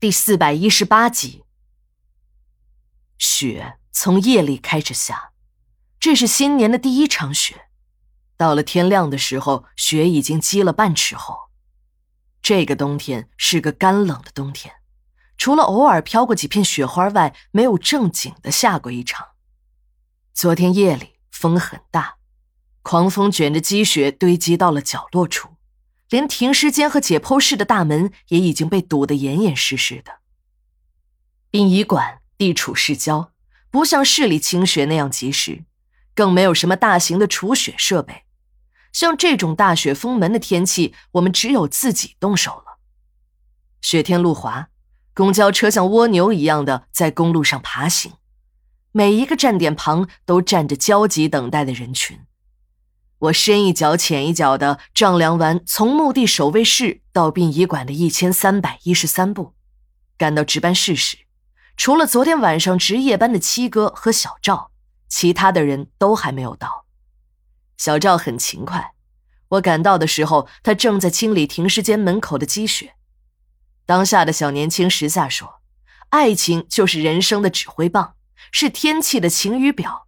第四百一十八集，雪从夜里开始下，这是新年的第一场雪。到了天亮的时候，雪已经积了半尺厚。这个冬天是个干冷的冬天，除了偶尔飘过几片雪花外，没有正经的下过一场。昨天夜里风很大，狂风卷着积雪堆积到了角落处。连停尸间和解剖室的大门也已经被堵得严严实实的。殡仪馆地处市郊，不像市里清雪那样及时，更没有什么大型的除雪设备。像这种大雪封门的天气，我们只有自己动手了。雪天路滑，公交车像蜗牛一样的在公路上爬行，每一个站点旁都站着焦急等待的人群。我深一脚浅一脚的丈量完从墓地守卫室到殡仪馆的一千三百一十三步，赶到值班室时，除了昨天晚上值夜班的七哥和小赵，其他的人都还没有到。小赵很勤快，我赶到的时候，他正在清理停尸间门口的积雪。当下的小年轻时下说：“爱情就是人生的指挥棒，是天气的晴雨表。”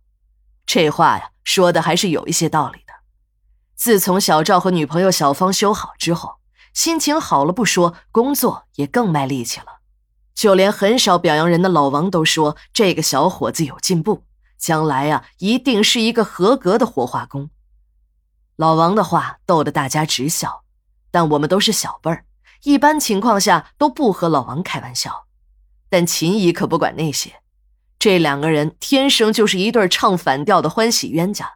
这话呀，说的还是有一些道理的。自从小赵和女朋友小芳修好之后，心情好了不说，工作也更卖力气了。就连很少表扬人的老王都说：“这个小伙子有进步，将来呀，一定是一个合格的火化工。”老王的话逗得大家直笑，但我们都是小辈儿，一般情况下都不和老王开玩笑。但秦姨可不管那些，这两个人天生就是一对唱反调的欢喜冤家。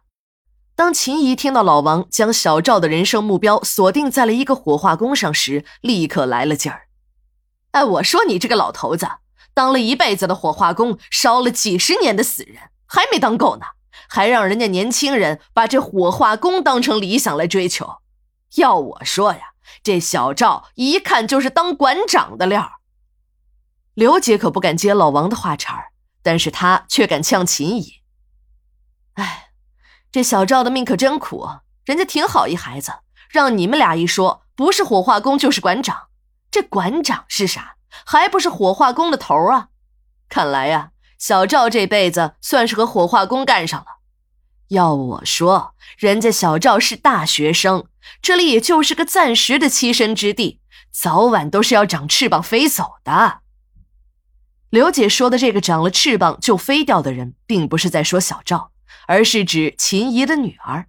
当秦姨听到老王将小赵的人生目标锁定在了一个火化工上时，立刻来了劲儿。哎，我说你这个老头子，当了一辈子的火化工，烧了几十年的死人，还没当够呢，还让人家年轻人把这火化工当成理想来追求。要我说呀，这小赵一看就是当馆长的料。刘姐可不敢接老王的话茬儿，但是她却敢呛秦姨。哎。这小赵的命可真苦，人家挺好一孩子，让你们俩一说，不是火化工就是馆长。这馆长是啥？还不是火化工的头啊？看来呀，小赵这辈子算是和火化工干上了。要我说，人家小赵是大学生，这里也就是个暂时的栖身之地，早晚都是要长翅膀飞走的。刘姐说的这个长了翅膀就飞掉的人，并不是在说小赵。而是指秦姨的女儿。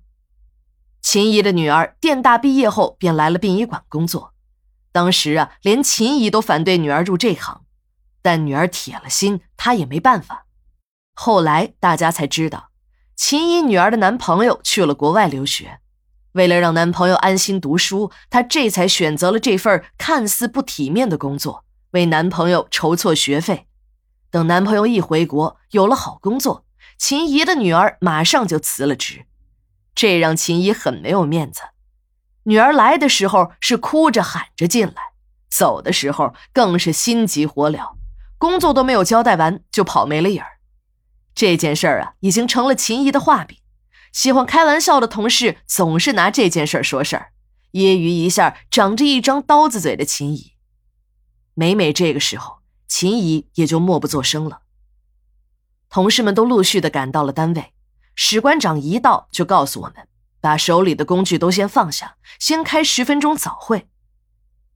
秦姨的女儿电大毕业后便来了殡仪馆工作，当时啊，连秦姨都反对女儿入这行，但女儿铁了心，她也没办法。后来大家才知道，秦姨女儿的男朋友去了国外留学，为了让男朋友安心读书，她这才选择了这份看似不体面的工作，为男朋友筹措学费。等男朋友一回国，有了好工作。秦姨的女儿马上就辞了职，这让秦姨很没有面子。女儿来的时候是哭着喊着进来，走的时候更是心急火燎，工作都没有交代完就跑没了影儿。这件事儿啊，已经成了秦姨的画饼。喜欢开玩笑的同事总是拿这件事儿说事儿，揶揄一下长着一张刀子嘴的秦姨。每每这个时候，秦姨也就默不作声了。同事们都陆续的赶到了单位，史馆长一到就告诉我们，把手里的工具都先放下，先开十分钟早会。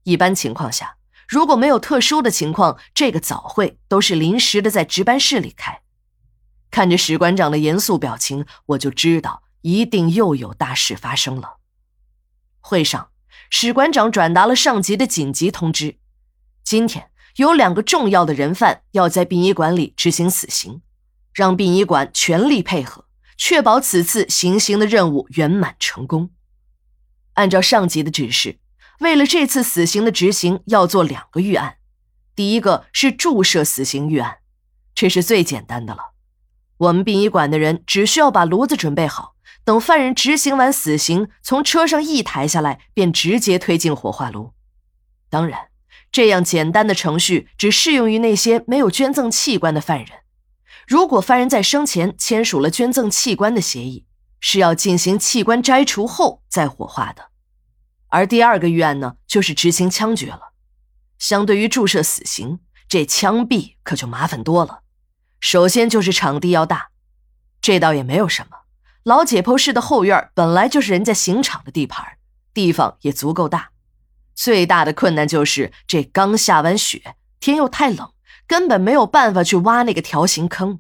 一般情况下，如果没有特殊的情况，这个早会都是临时的在值班室里开。看着史馆长的严肃表情，我就知道一定又有大事发生了。会上，史馆长转达了上级的紧急通知：今天有两个重要的人犯要在殡仪馆里执行死刑。让殡仪馆全力配合，确保此次行刑的任务圆满成功。按照上级的指示，为了这次死刑的执行，要做两个预案。第一个是注射死刑预案，这是最简单的了。我们殡仪馆的人只需要把炉子准备好，等犯人执行完死刑，从车上一抬下来，便直接推进火化炉。当然，这样简单的程序只适用于那些没有捐赠器官的犯人。如果犯人在生前签署了捐赠器官的协议，是要进行器官摘除后再火化的。而第二个预案呢，就是执行枪决了。相对于注射死刑，这枪毙可就麻烦多了。首先就是场地要大，这倒也没有什么。老解剖室的后院本来就是人家刑场的地盘，地方也足够大。最大的困难就是这刚下完雪，天又太冷，根本没有办法去挖那个条形坑。